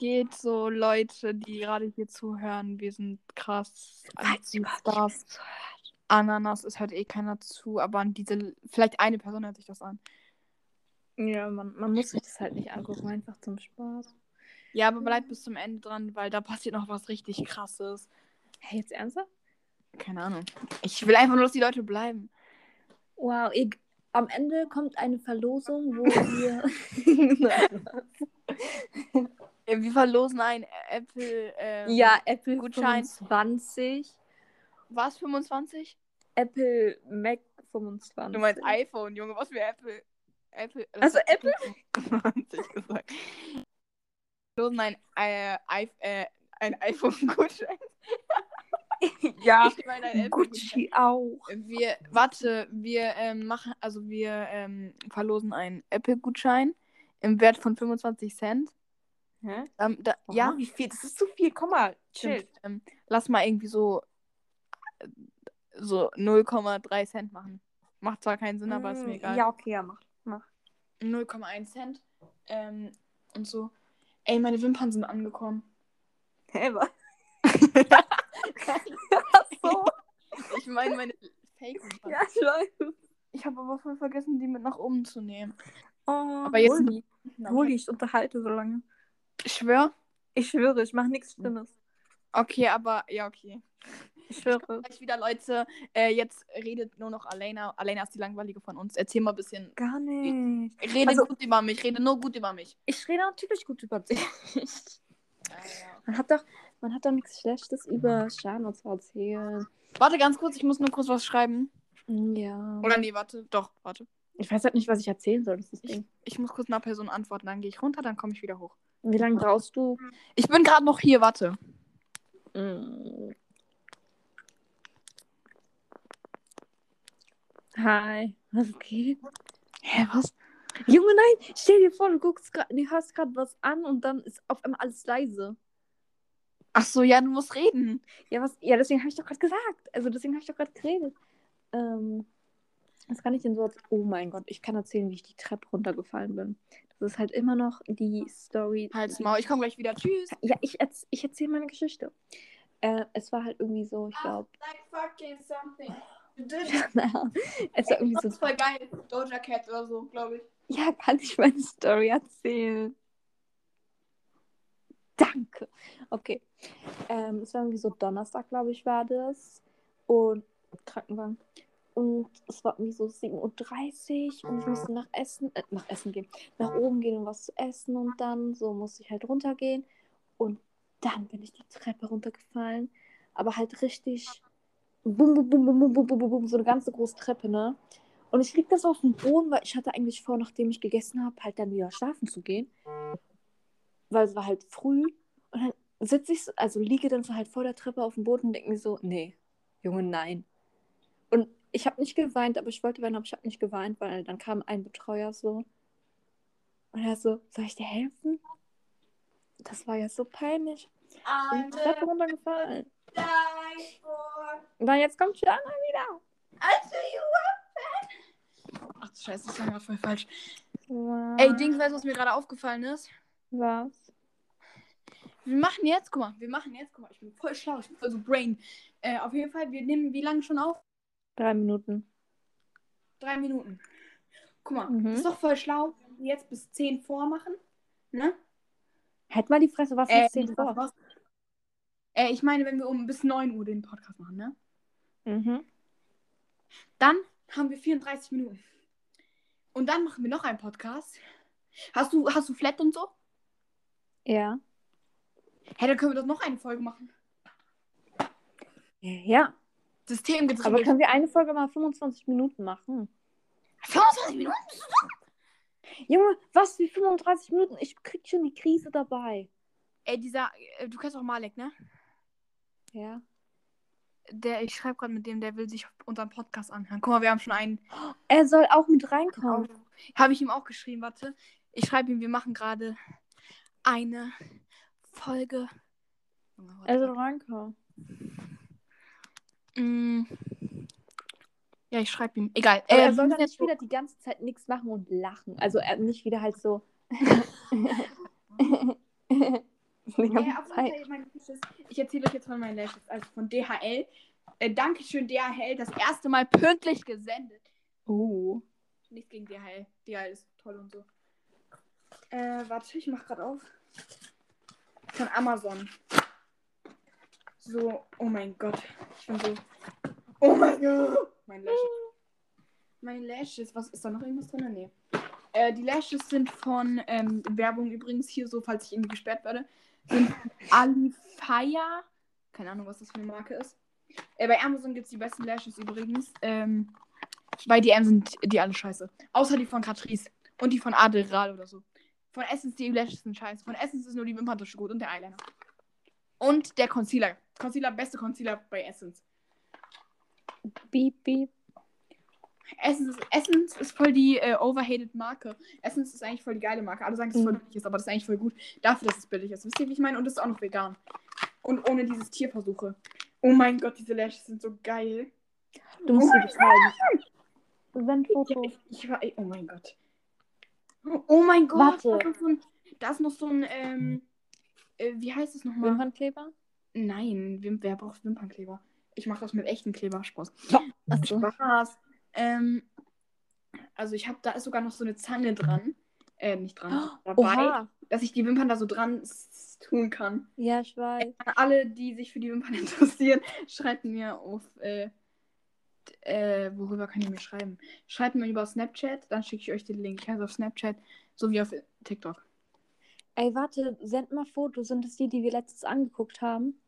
geht so, Leute, die gerade hier zuhören? Wir sind krass. Falls Stars. Ananas, es hört eh keiner zu, aber an diese, vielleicht eine Person hört sich das an. Ja, man, man muss sich das halt nicht angucken, einfach zum Spaß. Ja, aber bleibt bis zum Ende dran, weil da passiert noch was richtig krasses. Hey, jetzt ernsthaft? Keine Ahnung. Ich will einfach nur, dass die Leute bleiben. Wow, ich, am Ende kommt eine Verlosung, wo wir. Äh, Wir verlosen ein Apple. Ähm, ja, Apple Gutschein. 25. War es 25? Apple Mac 25. Du meinst iPhone, Junge, was für Apple? Apple. Also Apple? 25 gesagt. Wir verlosen ein, äh, I- äh, ein iPhone-Gutschein. ja, Ich meine. Gucci auch. Wir, warte, wir ähm, machen, also wir ähm, verlosen einen Apple-Gutschein im Wert von 25 Cent. Hä? Ähm, da, Ja, wie viel? Das ist zu viel. Komm mal, chill. Ähm, lass mal irgendwie so, so 0,3 Cent machen. Macht zwar keinen Sinn, aber ist mir egal. Mm, Ja, okay, ja, mach. mach. 0,1 Cent. Ähm, und so. Ey, meine Wimpern sind angekommen. Hä, was? so. Ich meine meine Fake-Wimpern. Ja, ich weiß. Ich habe aber voll vergessen, die mit nach oben zu nehmen. Oh, Aber jetzt hol die. Hol die, ich unterhalte so lange. Ich schwör. Ich schwöre, ich mache nichts Schlimmes. Okay, aber ja, okay. Ich schwöre. Gleich wieder, Leute. Äh, jetzt redet nur noch Alena. Alena ist die langweilige von uns. Erzähl mal ein bisschen. Gar nicht. Rede Also- gut über mich. Rede nur gut über mich. Ich rede natürlich gut über dich. Man hat doch, man hat doch nichts Schlechtes über Shano zu erzählen. Warte ganz kurz, ich muss nur kurz was schreiben. Ja. Oder nee, warte. Doch, warte. Ich weiß halt nicht, was ich erzählen soll. Das ist das Ich, Ding. ich muss kurz einer Person antworten, dann gehe ich runter, dann komme ich wieder hoch. Wie lange brauchst du? Ich bin gerade noch hier, warte. Mm. Hi. Was geht? Hä, was? Junge, nein, stell dir vor, du guckst grad, du hörst gerade was an und dann ist auf einmal alles leise. Ach so, ja, du musst reden. Ja, was? Ja, deswegen habe ich doch gerade gesagt. Also deswegen habe ich doch gerade geredet. Ähm, was kann ich denn so erzählen? Oh mein Gott, ich kann erzählen, wie ich die Treppe runtergefallen bin. Das ist halt immer noch die Story. Halt's Maul, ich komme gleich wieder. Tschüss. Ja, ich, erz ich erzähle meine Geschichte. Äh, es war halt irgendwie so, ich glaube. Like fucking something. es war irgendwie Das so. ist voll geil. Doja Cat oder so, glaube ich. Ja, kann ich meine Story erzählen? Danke. Okay. Ähm, es war irgendwie so Donnerstag, glaube ich, war das. Und Krankenwagen. Und es war irgendwie so 7.30 Uhr und ich musste nach Essen, äh, nach Essen gehen, nach oben gehen, um was zu essen und dann so musste ich halt runtergehen. Und dann bin ich die Treppe runtergefallen. Aber halt richtig bum, bum, bum, bum, bum, bum, bum, bum, so eine ganze große Treppe, ne? Und ich lieg da so auf dem Boden, weil ich hatte eigentlich vor, nachdem ich gegessen habe, halt dann wieder schlafen zu gehen. Weil es war halt früh. Und dann sitze ich, so, also liege dann so halt vor der Treppe auf dem Boden und denke mir so, nee, Junge, nein. Ich habe nicht geweint, aber ich wollte weinen, aber ich habe nicht geweint, weil dann kam ein Betreuer so. Und er so, soll ich dir helfen? Das war ja so peinlich. Ich bin die Treppe runtergefallen. Und dann jetzt kommt Jana wieder. Ach du Scheiße, das war gerade voll falsch. Wow. Ey, Dings, weißt du, was mir gerade aufgefallen ist? Was? Wir machen jetzt, guck mal, wir machen jetzt, guck mal, ich bin voll schlau, ich bin voll so brain. Äh, auf jeden Fall, wir nehmen wie lange schon auf? Drei Minuten. Drei Minuten. Guck mal, Mhm. ist doch voll schlau, wenn wir jetzt bis 10 vor machen. Ne? Halt mal die Fresse, was Äh, ist denn nicht vor? was? Äh, ich meine, wenn wir um bis 9 Uhr den Podcast machen, ne? Mhm. Dann haben wir 34 Minuten. Und dann machen wir noch einen Podcast. Hast du, hast du Flat und so? Ja. Hey, dann können wir doch noch eine Folge machen. Ja. System Aber gedreht. können wir eine Folge mal 25 Minuten machen? 25 Minuten? Junge, was wie 35 Minuten? Ich krieg schon die Krise dabei. Ey, dieser, äh, du kennst auch Malek, ne? Ja. Der, ich schreibe gerade mit dem, der will sich unseren Podcast anhören. Guck mal, wir haben schon einen. Er soll auch mit reinkommen. Habe ich ihm auch geschrieben, warte. Ich schreibe ihm, wir machen gerade eine Folge. Er soll reinkommen. Mm. Ja, ich schreibe ihm. Egal. Aber Äh, er soll dann nicht wieder die ganze Zeit nichts machen und lachen. Also er nicht wieder halt so. Ich erzähle euch jetzt von meinen Lashes. Also von DHL. Äh, Dankeschön, DHL. Das erste Mal pünktlich gesendet. Oh. Nichts gegen DHL. DHL ist toll und so. Äh, warte, ich mach gerade auf. Von Amazon. So, oh mein Gott. Ich bin so. Oh mein Gott. Mein Lashes. Meine Lashes. Was ist da noch irgendwas drin? Nee. Äh, die Lashes sind von ähm, Werbung übrigens hier so, falls ich irgendwie gesperrt werde. Sind Alifaya. Keine Ahnung, was das für eine Marke ist. Äh, bei Amazon gibt es die besten Lashes übrigens. Ähm, bei DM sind die alle scheiße. Außer die von Catrice. Und die von Adderall oder so. Von Essence, die Lashes sind scheiße. Von Essence ist nur die Wimperntusche gut und der Eyeliner. Und der Concealer. Concealer, beste Concealer bei Essence. Beep, beep. Essence ist, Essence ist voll die äh, overhated Marke. Essence ist eigentlich voll die geile Marke. Alle sagen, dass es voll Mhm. billig ist, aber das ist eigentlich voll gut. Dafür, dass es billig ist. Wisst ihr, wie ich meine? Und es ist auch noch vegan. Und ohne dieses Tierversuche. Oh mein Gott, diese Lashes sind so geil. Du musst Oh sie zeigen. Sendfoto. Ich, ich war. Oh mein Gott. Oh mein Gott. Warte. Da ist noch so ein, da ist noch so ein ähm, äh, wie heißt es nochmal? Wimpernkleber? Nein, Wim wer braucht Wimpernkleber? Ich mache das mit echten Kleber. Spaß. Achso. Spaß. Ähm, also ich habe, da ist sogar noch so eine Zange dran. Äh, nicht dran. dabei, Oha. dass ich die Wimpern da so dran tun kann. Ja, ich weiß. An alle, die sich für die Wimpern interessieren, schreibt mir auf, äh, äh, worüber kann ich mir schreiben? Schreibt mir über Snapchat, dann schicke ich euch den Link. Ich heiße auf Snapchat sowie auf TikTok. Ey, warte, send mal Fotos. Sind das die, die wir letztens angeguckt haben?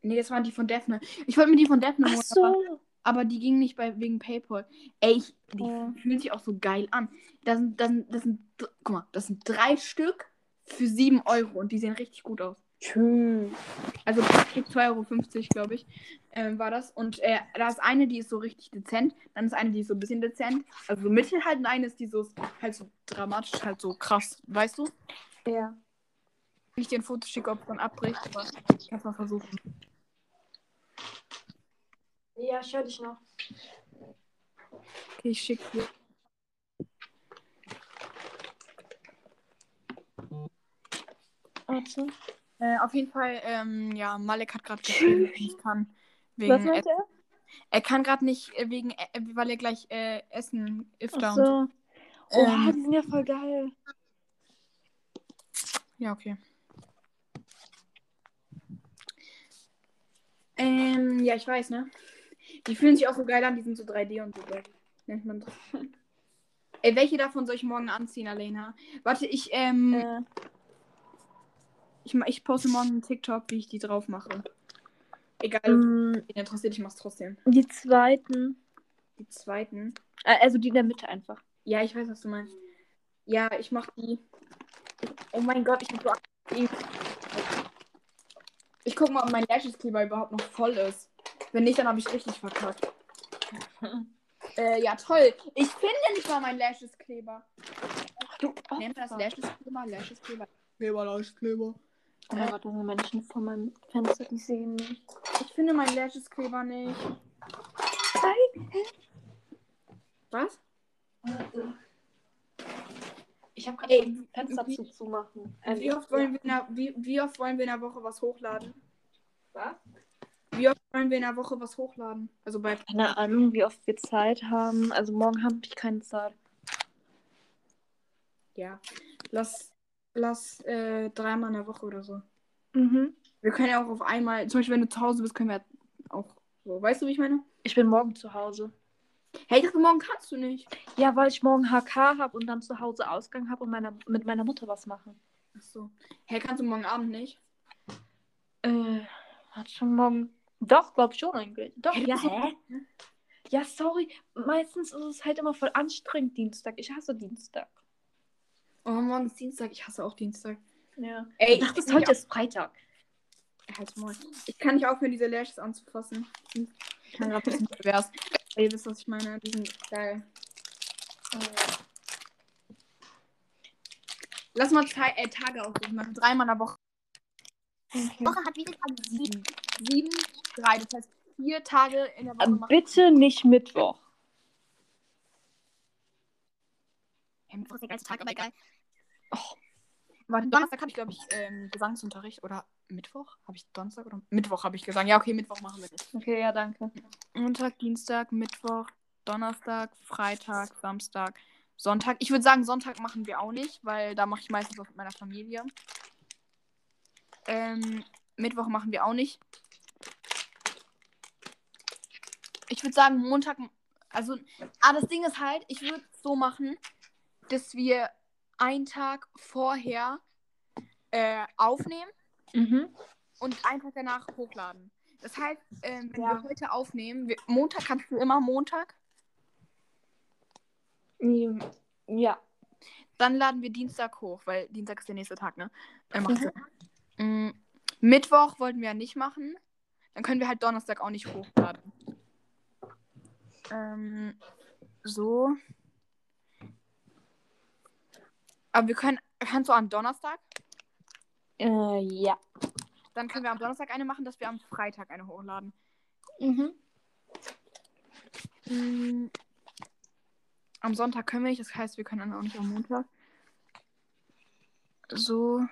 Nee, das waren die von Daphne. Ich wollte mir die von Daphne holen, so. aber, aber die ging nicht bei, wegen Paypal. Ey, ich, die Ja. fühlen sich auch so geil an. Das sind, das, sind, das sind, guck mal, das sind drei Stück für 7 Euro und die sehen richtig gut aus. Schön. Also pro Stück 2,50 Euro, glaube ich, ähm, war das. Und äh, da ist eine, die ist so richtig dezent. Dann ist eine, die ist so ein bisschen dezent. Also so mittel halt. Und eine ist die so, halt so dramatisch, halt so krass. Weißt du? Ja. Wenn ich dir ein Foto schicke, ob es dann abbricht. Aber ich kann es mal versuchen. Ja, ich höre dich noch. Okay, ich schicke dir. Warte. Äh, auf jeden Fall, ähm, ja, Malek hat gerade geschrieben, dass er nicht kann. Was Wegen meint er? er kann gerade nicht, äh, wegen, äh, weil er gleich äh, Essen, Iftar Ach und. so. Oha, Ähm, die sind ja voll geil. Ja, okay. Ähm, ja, ich weiß, ne? Die fühlen sich auch so geil an, die sind so 3D und so geil. Nennt man das. Ey, welche davon soll ich morgen anziehen, Alena? Warte, ich, ähm, Äh, ich, ich poste morgen einen TikTok, wie ich die drauf mache. Egal, mm, interessiert, ich mach's trotzdem. die zweiten. Die zweiten. Äh, Also die in der Mitte einfach. Ja, ich weiß, was du meinst. Ja, ich mach die. Oh mein Gott, ich hab so Angst. Ich guck mal, ob mein Lashes-Kleber überhaupt noch voll ist. Wenn nicht, dann habe ich richtig verkackt. äh, ja, toll. Ich finde nicht mal meinen Lashes-Kleber. Du, oh, Nennt das fuck. Lashes-Kleber? Lashes-Kleber. Kleber, Lashes-Kleber. Oh mein Gott, da sind Menschen vor meinem Fenster, die sehen mich. Ich finde meinen Lashes-Kleber nicht. Was? Ich habe gerade Fenster wie- zu zumachen. Wie oft, wollen wir in der, wie, wie oft wollen wir in der Woche was hochladen? Was? Wie oft wollen wir in der Woche was hochladen? Also bei Keine Ahnung, wie oft wir Zeit haben. Also morgen habe ich keine Zeit. Ja. Lass, lass äh, dreimal in der Woche oder so. Mhm. Wir können ja auch auf einmal, zum Beispiel, wenn du zu Hause bist, können wir auch so. Weißt du, wie ich meine? Ich bin morgen zu Hause. Hey, ich dachte, morgen kannst du nicht. Ja, weil ich morgen HK habe und dann zu Hause Ausgang habe und meiner, mit meiner Mutter was mache. Ach so. Hey, kannst du morgen Abend nicht? Äh, hat schon morgen. Doch, glaub schon eigentlich. Doch, Hey, ja, hä? Ja, sorry. Meistens ist es halt immer voll anstrengend Dienstag. Ich hasse Dienstag. Oh, morgen ist Dienstag. Ich hasse auch Dienstag. Ja. Ey, Ich dachte, ich- heute ist Freitag. Halt mal. Ich kann nicht aufhören, diese Lashes anzufassen. Ich kann gerade ein bisschen pervers. Ihr wisst, was ich meine. Die sind geil. Lass mal zwei, äh, Tage aussuchen. Machen dreimal in der Woche. Die Woche hat wie viele Tage? Sieben. Sieben, drei. Das heißt, vier Tage in der Woche Ähm. Bitte nicht Mittwoch. Mittwoch ist der geilste Tag, aber egal. Warte, Donnerstag habe ich, glaube ich, ähm, Gesangsunterricht. Oder Mittwoch? Habe ich Donnerstag oder Mittwoch habe ich gesagt. Ja, okay, Mittwoch machen wir nicht. Okay, ja, danke. Montag, Dienstag, Mittwoch, Donnerstag, Freitag, Samstag, Sonntag. Ich würde sagen, Sonntag machen wir auch nicht, weil da mache ich meistens was mit meiner Familie. Ähm, Mittwoch machen wir auch nicht. Ich würde sagen, Montag. Also, ah, das Ding ist halt, ich würde es so machen, dass wir einen Tag vorher äh, aufnehmen Mhm. und einen Tag danach hochladen. Das heißt, ähm, wenn Ja. wir heute aufnehmen, wir, Montag kannst du immer Montag, Ja. dann laden wir Dienstag hoch, weil Dienstag ist der nächste Tag, ne? Äh, Mhm. Mm, Mittwoch wollten wir ja nicht machen. Dann können wir halt Donnerstag auch nicht hochladen. Ähm, so. Aber wir können. Kannst du am Donnerstag? Äh, ja. Dann können wir am Donnerstag eine machen, dass wir am Freitag eine hochladen. Mhm. Mm, Am Sonntag können wir nicht, das heißt, wir können dann auch nicht am Montag. So.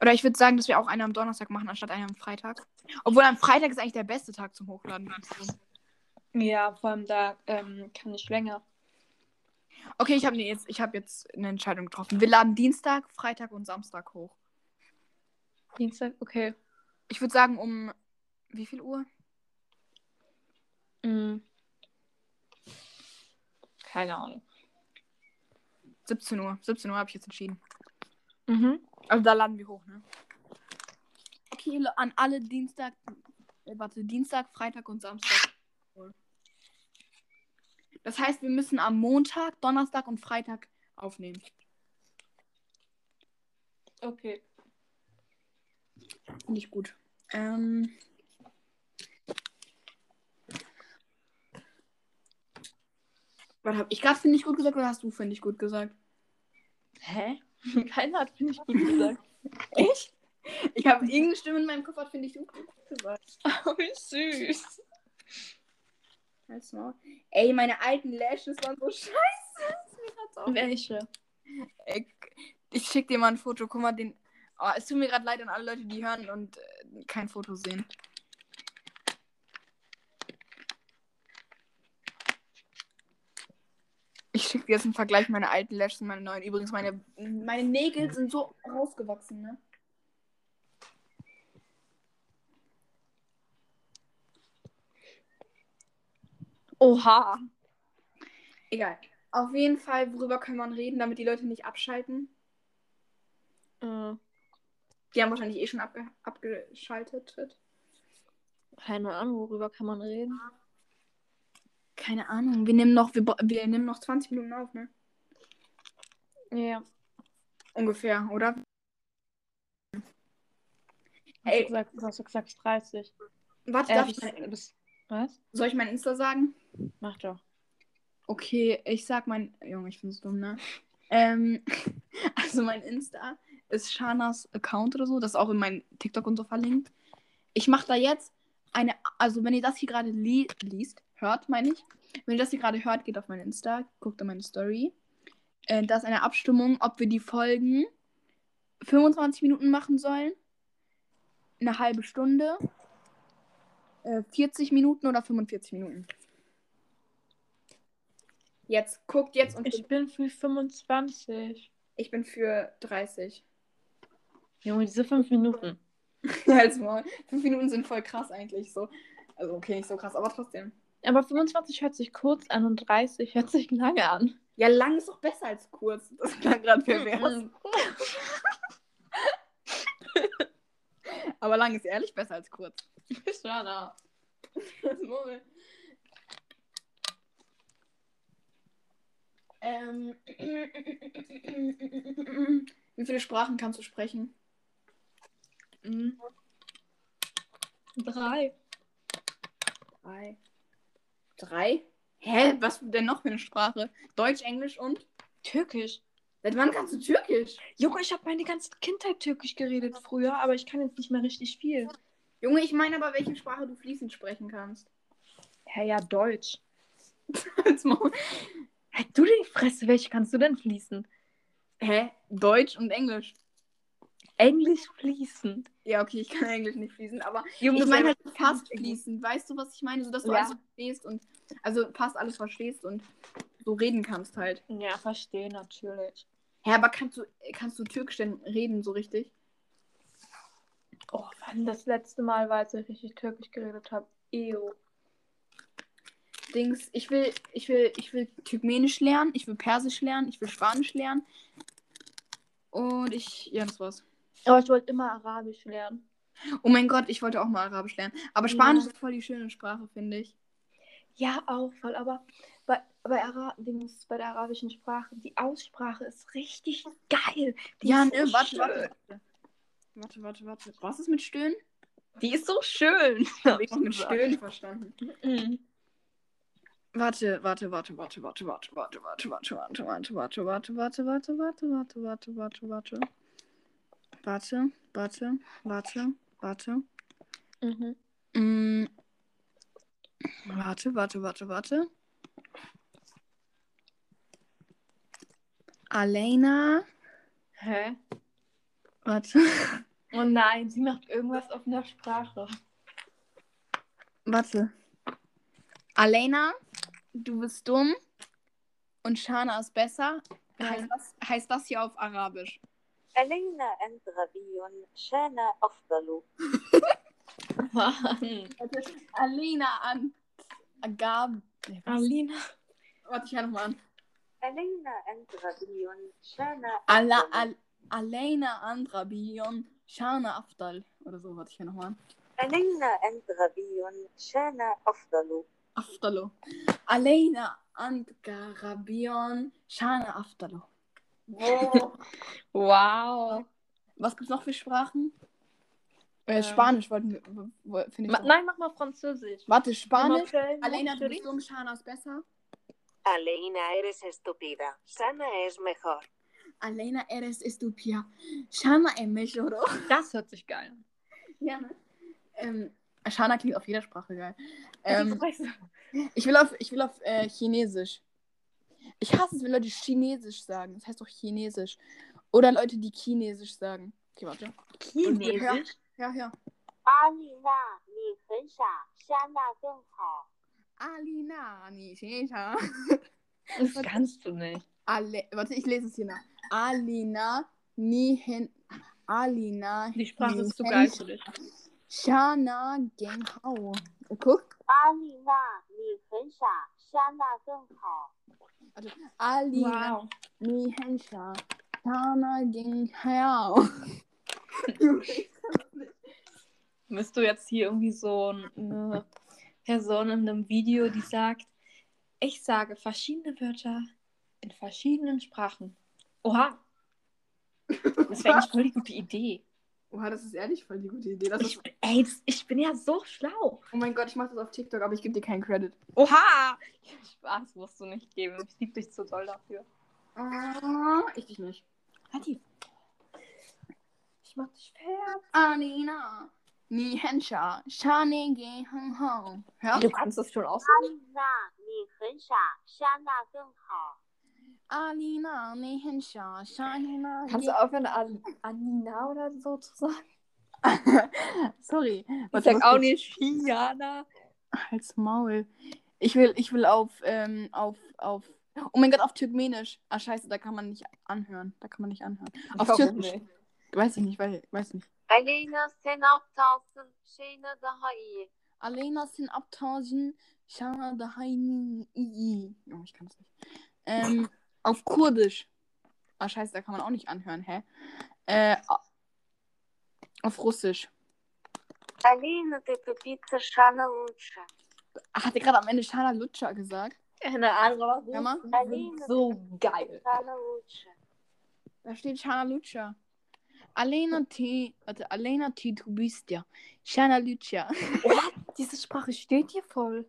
Oder ich würde sagen, dass wir auch eine am Donnerstag machen, anstatt eine am Freitag. Obwohl am Freitag ist eigentlich der beste Tag zum Hochladen. Ja, vor allem da ähm, kann ich länger. Okay, ich habe nee, jetzt, ich hab jetzt eine Entscheidung getroffen. Wir laden Dienstag, Freitag und Samstag hoch. Dienstag, okay. Ich würde sagen, um wie viel Uhr? Mhm. Keine Ahnung. 17 Uhr. 17 Uhr habe ich jetzt entschieden. Mhm. Also da laden wir hoch, ne? Okay, an alle Dienstag, äh, warte, Dienstag, Freitag und Samstag. Das heißt, wir müssen am Montag, Donnerstag und Freitag aufnehmen. Okay. Finde ich gut. Ähm. Was hab ich gerade finde ich gut gesagt oder hast du finde ich gut gesagt? Hä? Keiner hat, finde ich, gut gesagt. Echt? Ich habe irgendeine Stimme in meinem Kopf, hat, finde ich gut gesagt. Oh, wie süß. Halt's Maul. Ey, meine alten Lashes waren so scheiße. Welche? Ich, ich schick dir mal ein Foto. Guck mal, den. Oh, es tut mir gerade leid an alle Leute, die hören und äh, kein Foto sehen. Ich schicke dir jetzt einen Vergleich meiner alten Lashes und meine neuen. Übrigens, meine, meine Nägel sind so rausgewachsen, ne? Oha. Egal. Auf jeden Fall, worüber kann man reden, damit die Leute nicht abschalten? Äh, Die haben wahrscheinlich eh schon abge abgeschaltet. keine Ahnung, worüber kann man reden? Keine Ahnung. Wir nehmen noch, wir, wir nehmen noch 20 Minuten auf, ne? Ja. Ungefähr, oder? Hast Ey. du gesagt, hast du gesagt 30. Warte, Äh, darf ich bis, was? soll ich mein Insta sagen? Mach doch. Okay, ich sag mein. Junge, ich find's dumm, ne? Ähm, also mein Insta ist Shanas Account oder so. Das ist auch in meinem TikTok und so verlinkt. Ich mache da jetzt eine. Also, wenn ihr das hier gerade li liest, hört, meine ich. Wenn ihr das hier gerade hört, geht auf mein Insta, guckt in meine Story. Äh, da ist eine Abstimmung, ob wir die Folgen 25 Minuten machen sollen, eine halbe Stunde, äh, 40 Minuten oder 45 Minuten. Jetzt, guckt jetzt und Ich bin für 25. ich bin für 30. Junge, diese 5 Minuten. Als mal. Fünf Minuten sind voll krass eigentlich so. Also okay, nicht so krass, aber trotzdem. Aber 25 hört sich kurz an und 30 hört sich lange an. Ja, lang ist doch besser als kurz. Das klang gerade pervers. aber lang ist ehrlich besser als kurz. Schade. Das Murmel. Ähm. Wie viele Sprachen kannst du sprechen? Mhm. Drei. Drei. Drei? Hä? Was denn noch für eine Sprache? Deutsch, Englisch und? Türkisch. Seit wann kannst du Türkisch? Junge, ich habe meine ganze Kindheit Türkisch geredet früher, aber ich kann jetzt nicht mehr richtig viel. Junge, ich meine aber, welche Sprache du fließend sprechen kannst. Ja, ja, Deutsch. Halt du die Fresse, welche kannst du denn fließen? Hä? Deutsch und Englisch. Englisch fließen. Ja, okay, ich kann Englisch nicht fließen, aber Junge, ich meine halt fast fließen. Weißt du, was ich meine? So, dass du Ja. alles verstehst und also fast alles verstehst und so reden kannst halt. Ja, verstehe natürlich. Hä, aber kannst du kannst du Türkisch denn reden so richtig? Oh, wann das letzte Mal war, als ich richtig Türkisch geredet habe. Ew. Dings, ich will ich will ich will Türkmenisch lernen, ich will Persisch lernen, ich will Spanisch lernen. Und ich ja, das war's. Aber ich wollte immer Arabisch lernen. Oh mein Gott, ich wollte auch mal Arabisch lernen, aber Spanisch Ja. ist voll die schöne Sprache, finde ich. Ja, auch voll. Aber bei, bei, Ara Dings, bei der arabischen Sprache, die Aussprache ist richtig geil. Die ja, ne, so warte, warte, warte. Warte, warte, warte. Was ist mit Stöhnen? Die ist so schön. Hab ich mit Stöhnen verstanden. Mhm. Warte, warte, warte, warte, warte, warte, warte, warte, warte, warte, warte, warte, warte, warte, warte, warte, warte, warte, warte. Warte, warte, warte, warte. Mhm. Mm. Warte, warte, warte, warte. Alena. Hä? Warte. Oh nein, sie macht irgendwas auf einer Sprache. Warte. Alena, du bist dumm und Shana ist besser. Heißt das, heißt das hier auf Arabisch? علينا أنت غبي شان أفضل Mann. Warte, Alena an Agab. Nee, was? Alina. Warte, ich höre nochmal an. علينا أنت غبي شان Ala, أفضل al, Alena Andrabion Shana Aftal. Oder so, warte ich hier nochmal. Alena Andrabion Shana Afdalo. Afdalo. Alena Andrabion Shana Afdalo. Wow. wow. Was gibt's noch für Sprachen? Äh, ähm, Spanisch wollten wir. Ich Ma, nein, mach mal Französisch. Warte, Spanisch. Schön, Alena, du bist dumm, Shana ist besser. Alena, eres estúpida. Shana es mejor. Alena eres estupia. Shana Emechoro. Das hört sich geil an. Ja. Ne? Ähm, Shana klingt auf jeder Sprache geil. Ähm, ich will auf, ich will auf äh, Chinesisch. Ich hasse es, wenn Leute Chinesisch sagen. Das heißt doch Chinesisch. Oder Leute, die Chinesisch sagen. Okay, warte. Chinesisch? Ja, ja. Alina, ni hensha, Shana genghao. Alina, ni hensha. Das kannst du nicht. Ale Warte, ich lese es hier nach. Alina Nihen. Alina. Die Sprache ist zu geil für dich. Shana Genghao. Oh, guck. Alina Nihensha. Shana Genghao. Also, Alina wow. Nihensha. Shana Genghao. Müsst du jetzt hier irgendwie so eine Person in einem Video, die sagt, ich sage verschiedene Wörter in verschiedenen Sprachen. Oha! Das wäre eigentlich voll die gute Idee. Oha, das ist ehrlich voll die gute Idee. Das ich, ist... ey, das, ich bin ja so schlau. Oh mein Gott, ich mache das auf TikTok, aber ich gebe dir keinen Credit. Oha! Spaß musst du nicht geben. Ich liebe dich zu doll dafür. Ah, ich dich nicht. Halt Hadi. Ich mach dich fertig. Anina. Ni Hensha. Shane ge Hong hang. Du kannst das schon aussprechen. Anina, ni Hensha. Shana Gung Hong. Alina, ni Hensha. Shane Kannst du aufhören, An Anina oder so zu sagen? Sorry. Ich sag was auch nicht Chiana. Halt's Maul. Ich will, ich will auf, ähm, auf, auf. Oh mein Gott, auf Türkmenisch. Ah, scheiße, da kann man nicht anhören. Da kann man nicht anhören. Auf Warum Türkisch. nicht? Weiß ich nicht, weil, weiß nicht. Aleyna sen aptalsın. Şeyna daha iyi. Alena sin abtauschen. Shana dahaini iyi. Oh, ich kann es nicht. Ähm, auf Kurdisch. Ah, scheiße, da kann man auch nicht anhören, hä? Äh, auf Russisch. Aleyna ты тупица, Шана лучше. Ah, Hat er gerade am Ende Shana Lutscher gesagt? Eine andere Hör mal. sind so geil. Шана лучше. Da steht Shana Lutscher. Alena T. Warte, Alena T. Du bist ja. Shana Lutscher. Diese Sprache steht hier voll.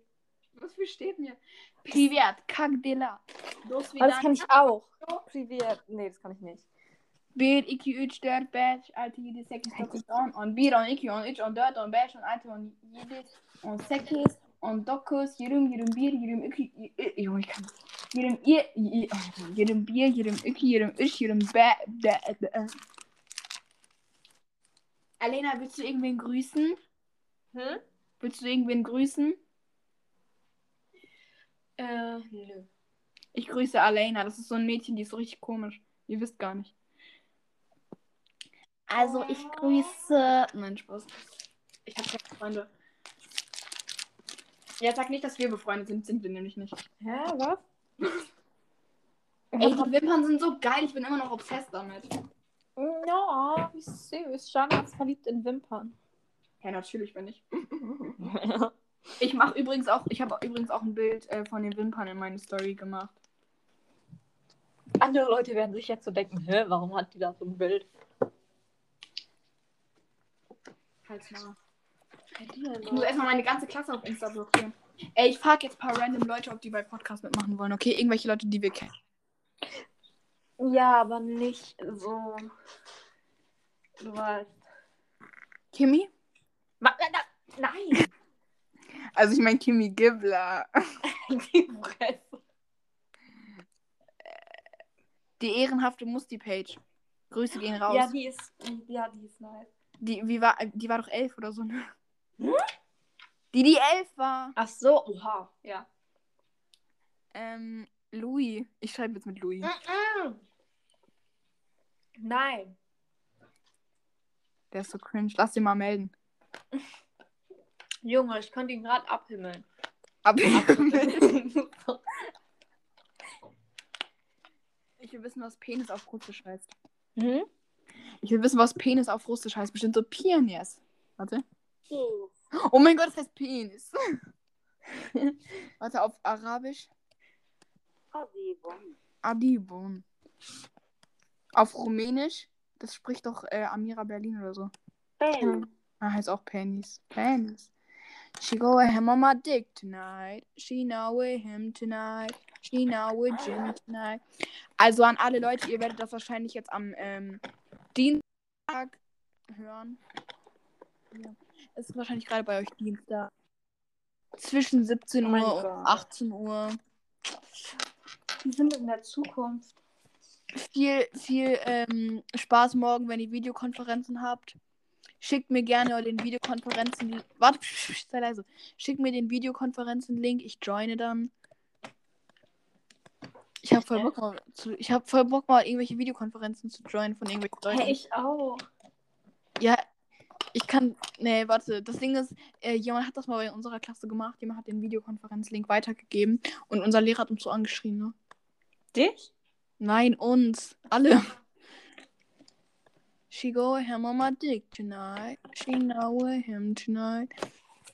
Was für steht mir? Privat, как дела? Dos oh, das kann ich auch. Privat, nee, das kann ich nicht. Bir, iki, üç, dört, beş, altı, yedi, sekiz, dokuz, on, on bir, on iki, on üç, on dört, on beş, on altı, on yedi, on sekiz, on dokuz, yirmi, yirmi bir, yirmi iki, yirmi iki, yirmi bir, yirmi bir, yirmi iki, yirmi üç, yirmi beş, Alena, willst du irgendwen grüßen? Hm? Willst du irgendwen grüßen? Äh, nö. Ich grüße Alena. Das ist so ein Mädchen, die ist so richtig komisch. Ihr wisst gar nicht. Also, ich grüße. Nein, Spaß. Ich habe keine Freunde. Ja, sag nicht, dass wir befreundet sind. Sind wir nämlich nicht. Hä, was? Ey, die Wimpern sind so geil. Ich bin immer noch obsessed damit. Ja, wie süß. Jana ist verliebt in Wimpern. Ja, natürlich bin ich. Ich mache übrigens auch, ich habe übrigens auch ein Bild äh, von den Wimpern in meine Story gemacht. Andere Leute werden sich jetzt so denken, hä, warum hat die da so ein Bild? Halt's mal. Ich muss erstmal meine ganze Klasse auf Insta blockieren. Ey, ich frage jetzt ein paar random Leute, ob die bei Podcast mitmachen wollen, okay? Irgendwelche Leute, die wir kennen. Ja, aber nicht so. Du weißt. Kimi? Nein! Also ich meine Kimi Gibbler. Die Fresse. Die ehrenhafte Musti-Page. Grüße gehen raus. Ja, die ist. Ja, die ist nice. die, wie war, die war doch elf oder so, ne? Die, die elf war. Ach so, oha. Ja. Ähm, Louis. Ich schreibe jetzt mit Louis. Nein. Der ist so cringe. Lass den mal melden. Junge, ich konnte ihn gerade abhimmeln. Aber ich will wissen, was Penis auf Russisch heißt. hm? Ich will wissen, was Penis auf Russisch heißt. Bestimmt so Pioniers. Warte. Penis, Oh mein Gott, das heißt Penis. Warte, auf Arabisch. Adibon, Adibon. Auf Rumänisch. Das spricht doch äh, Amira Berlin oder so. Penis, Ah, heißt auch Penis. Penis. She go with him on my dick tonight. She know with him tonight. She know with Jim tonight. Also an alle Leute, ihr werdet das wahrscheinlich jetzt am ähm, Dienstag hören. Ja. Es ist wahrscheinlich gerade bei euch Dienstag. Zwischen 17 Oh mein Uhr und Gott. 18 Uhr. Die sind in der Zukunft. Viel, viel ähm, Spaß morgen, wenn ihr Videokonferenzen habt. Schickt mir gerne den Videokonferenzen. Warte, sei leise. Schickt mir den Videokonferenzen-Link. Ich joine dann. Ich habe voll? Bock mal zu, ich habe voll Bock mal irgendwelche Videokonferenzen zu joinen von irgendwelchen Leuten. Hey, ich auch. Ja, ich kann. Nee, warte. Das Ding ist, äh, jemand hat das mal bei unserer Klasse gemacht. Jemand hat den Videokonferenz-Link weitergegeben und unser Lehrer hat uns so angeschrien, ne? Dich? Nein, uns. Alle. She go with him on my dick tonight. She know with him tonight.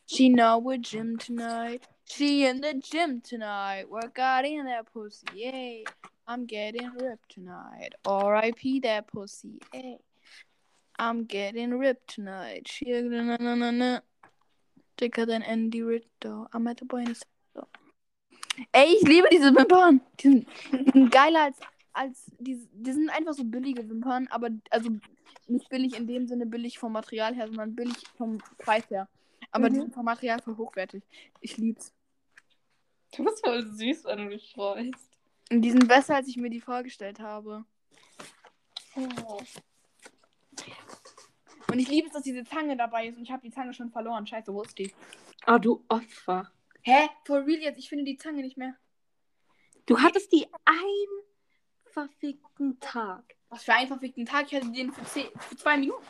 She know with Jim tonight. She in the gym tonight. Work out in that pussy, yay. I'm getting ripped tonight. R.I.P. that pussy, yay. I'm getting ripped tonight. She na na na na. Dicker than Andy Ritter. I'm at the Buenos Aires. Ey, ich liebe diese Wimpern. Die sind, geiler als, als die, die sind einfach so billige Wimpern, aber also nicht billig in dem Sinne billig vom Material her, sondern billig vom Preis her. Aber Mhm. die sind vom Material voll hochwertig. Ich lieb's. Du bist voll süß, wenn du dich freust. Und die sind besser, als ich mir die vorgestellt habe. Oh. Und ich liebe es, dass diese Zange dabei ist und ich habe die Zange schon verloren. Scheiße, wo ist die? Ah, du Opfer. Hä? For real jetzt? Ich finde die Zange nicht mehr. Du hattest die einen verfickten Tag. Was für ein verfickten Tag. Ich hatte den für, zehn, für zwei Minuten.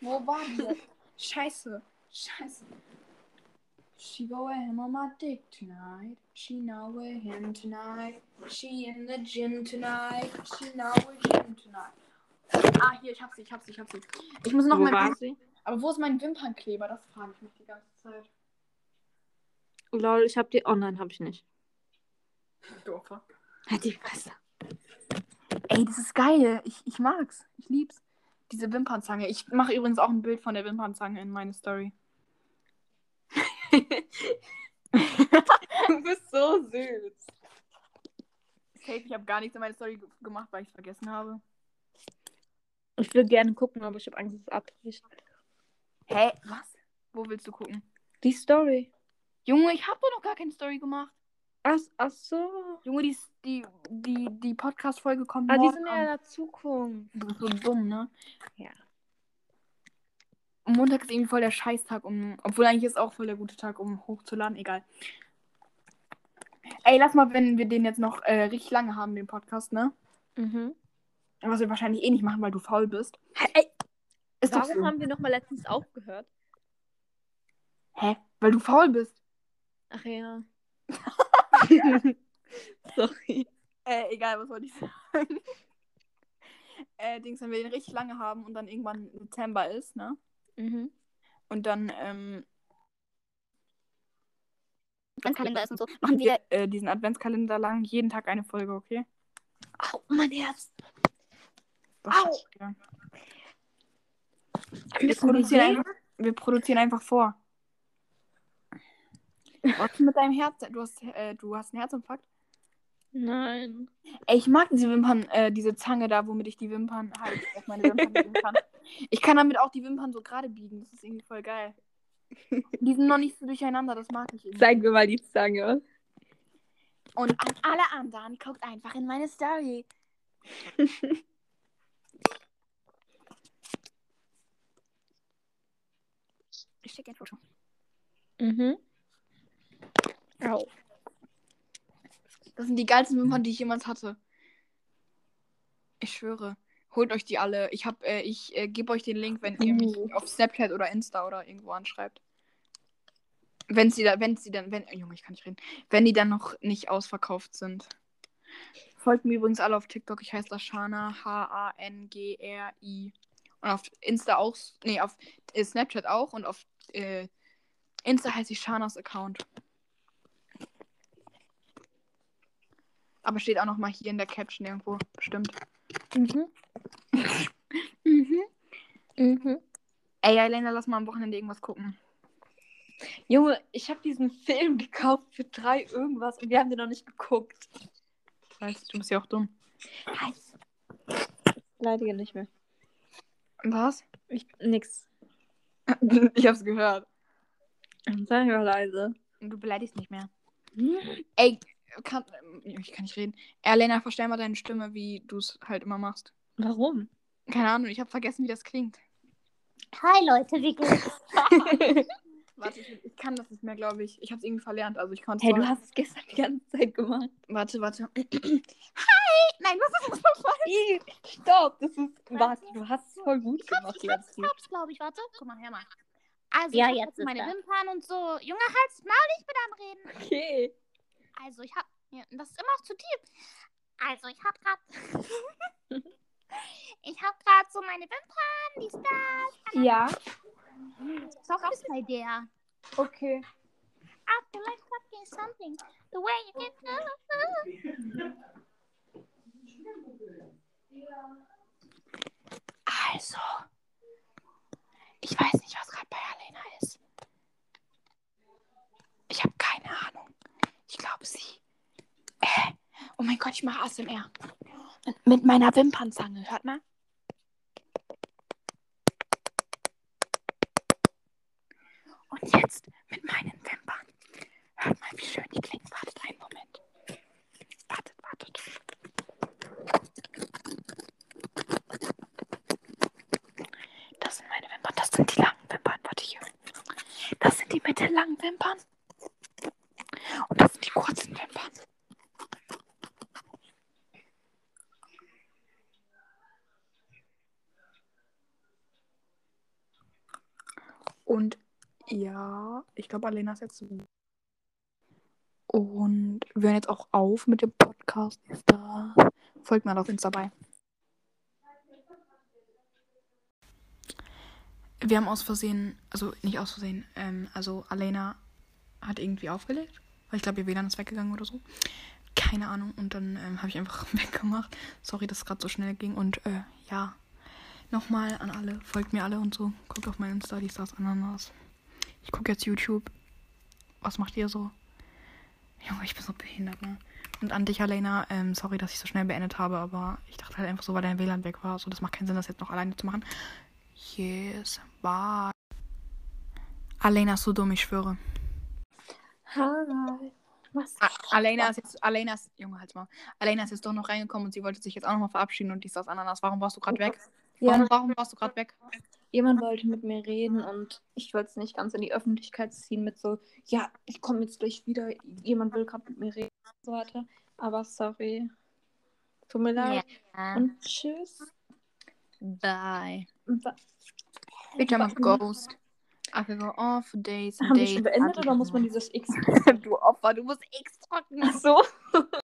Wo war die jetzt? Scheiße. Scheiße. She go with him on my dick tonight. She know with him tonight. She in the gym tonight. She know with him tonight. Ah, hier, ich hab sie, ich hab sie, ich hab sie. Ich muss noch Wo mein war sie? Aber wo ist mein Wimpernkleber? Das frage ich mich die ganze Zeit. Lol, ich hab die online, hab ich nicht. Doofer. Halt die Fresse. Ey, das ist geil. Ich, ich mag's. Ich lieb's. Diese Wimpernzange. Ich mache übrigens auch ein Bild von der Wimpernzange in meine Story. du bist so süß. Safe, ich habe gar nichts in meine Story ge- gemacht, weil ich es vergessen habe. Ich will gerne gucken, aber ich habe Angst, dass es abbricht. Hä? Was? Wo willst du gucken? Die Story. Junge, ich habe doch noch gar keine Story gemacht. Ach, ach so. Junge, die, die, die, die Podcast-Folge kommt Ah, die morgen sind ja an. in der Zukunft. Du bist so dumm, ne? Ja. Montag ist irgendwie voll der Scheißtag, um. Obwohl eigentlich ist auch voll der gute Tag, um hochzuladen. Egal. Ey, lass mal, wenn wir den jetzt noch äh, richtig lange haben, den Podcast, ne? Mhm. Was wir wahrscheinlich eh nicht machen, weil du faul bist. Ey, Ist doch warum so. haben wir noch mal letztens aufgehört? Hä? Weil du faul bist. Ach ja. Sorry. Äh, egal, was wollte ich sagen? äh, Dings, wenn wir den richtig lange haben und dann irgendwann Dezember ist, ne? Mhm. Und dann, ähm, Adventskalender ist und so. machen wir äh, diesen Adventskalender lang jeden Tag eine Folge, okay? Au, mein Herz. Das Au. Wir produzieren, einfach, wir produzieren einfach vor. Was mit deinem Herz? Du hast, äh, du hast einen Herzinfarkt? Nein. Ey, ich mag diese Wimpern, äh, diese Zange da, womit ich die Wimpern halt auf meine Wimpern biegen kann. Ich kann damit auch die Wimpern so gerade biegen. Das ist irgendwie voll geil. Die sind noch nicht so durcheinander, das mag ich irgendwie. Zeig mir mal die Zange. Und an alle anderen, guckt einfach in meine Story. Ich schicke ein Foto. Mhm. Au. Das sind die geilsten Wimpern, die ich jemals hatte. Ich schwöre. Holt euch die alle. Ich hab, äh, ich äh, gebe euch den Link, wenn ihr mich Uh. auf Snapchat oder Insta oder irgendwo anschreibt. Wenn sie da, wenn sie dann, wenn, oh, Junge, ich kann nicht reden. Wenn die dann noch nicht ausverkauft sind. Folgt mir übrigens alle auf TikTok. Ich heiße Lashana, H-A-N-G-R-I. Und auf Insta auch, nee, auf äh, Snapchat auch und auf äh, Insta heiße ich Shanas Account. Aber steht auch noch mal hier in der Caption irgendwo, bestimmt. Mhm. Mhm. Mhm. Ey, Elena, lass mal am Wochenende irgendwas gucken. Junge, ich habe diesen Film gekauft für drei irgendwas und wir haben den noch nicht geguckt. Weißt du, bist ja auch dumm. Heiß. Leidige nicht mehr. Was? Ich, nix. ich hab's gehört. Sei mal leise. Und du beleidigst nicht mehr. Ey, kann, ich kann nicht reden. Elena, verstell mal deine Stimme, wie du es halt immer machst. Warum? Keine Ahnung, ich habe vergessen, wie das klingt. Hi Leute, wie geht's? Warte, ich, ich kann das nicht mehr, glaube ich. Ich habe es irgendwie verlernt, also ich konnte Hey, du hast es gestern die ganze Zeit gemacht. Warte, warte. Hi! Nein, was ist das für falsch? Stopp, das ist. Warte, du hast es voll gut gemacht die ganze Zeit. hab's, glaube ich. Warte, guck mal, hör mal. Also, Ja, ich jetzt meine er. Wimpern und so. Junge, halt's Maul, ich bin am Reden. Okay. Also, ich hab. Ja, das ist immer noch zu tief. Also, ich hab grad. ich hab grad so meine Wimpern, die Stars. Ja, ist bei der. okay. I feel like fucking something. The way you get. Also, ich weiß nicht, was gerade bei Alena ist. Ich habe keine Ahnung. Ich glaube, sie. Äh, oh mein Gott, ich mache ASMR. Mit meiner Wimpernzange. Hört mal. Und jetzt mit meinen Wimpern. Hört mal, wie schön die klingen. Wartet einen Moment. Wartet, wartet. Das sind meine Wimpern. Das sind die langen Wimpern. Warte hier. Das sind die mittellangen Wimpern. Und das sind die kurzen Wimpern. Und ja, ich glaube, Alena ist jetzt. Und wir hören jetzt auch auf mit dem Podcast. Da. Folgt mal auf Insta bei. Wir haben aus Versehen, also nicht aus Versehen, ähm, also Alena hat irgendwie aufgelegt, weil ich glaube, ihr WLAN ist weggegangen oder so. Keine Ahnung. Und dann ähm, habe ich einfach weggemacht. Sorry, dass es gerade so schnell ging. Und äh, ja, nochmal an alle, folgt mir alle und so. Guckt auf meinen Insta, die Stars Ananas. Ich gucke jetzt YouTube. Was macht ihr so? Junge, ich bin so behindert, ne? Und an dich, Alena, ähm, sorry, dass ich so schnell beendet habe, aber ich dachte halt einfach so, weil dein WLAN weg war. So, das macht keinen Sinn, das jetzt noch alleine zu machen. Yes, bye. Alena ist so dumm, ich schwöre. Hi. Was? Alena ist jetzt, Alena ist, Junge, halt mal. Alena ist jetzt doch noch reingekommen und sie wollte sich jetzt auch nochmal verabschieden und die ist aus Ananas. Warum warst du gerade weg? Ja, Warum, warum warst du gerade weg? Jemand wollte mit mir reden und ich wollte es nicht ganz in die Öffentlichkeit ziehen mit so, ja, ich komme jetzt gleich wieder, jemand will gerade mit mir reden und so weiter. Aber sorry. Tut mir leid. Und tschüss. Bye. Ba- Become a ghost. I can go off for days and Haben wir days. schon beendet oder muss man dieses X du Opfer, du musst X drücken. so?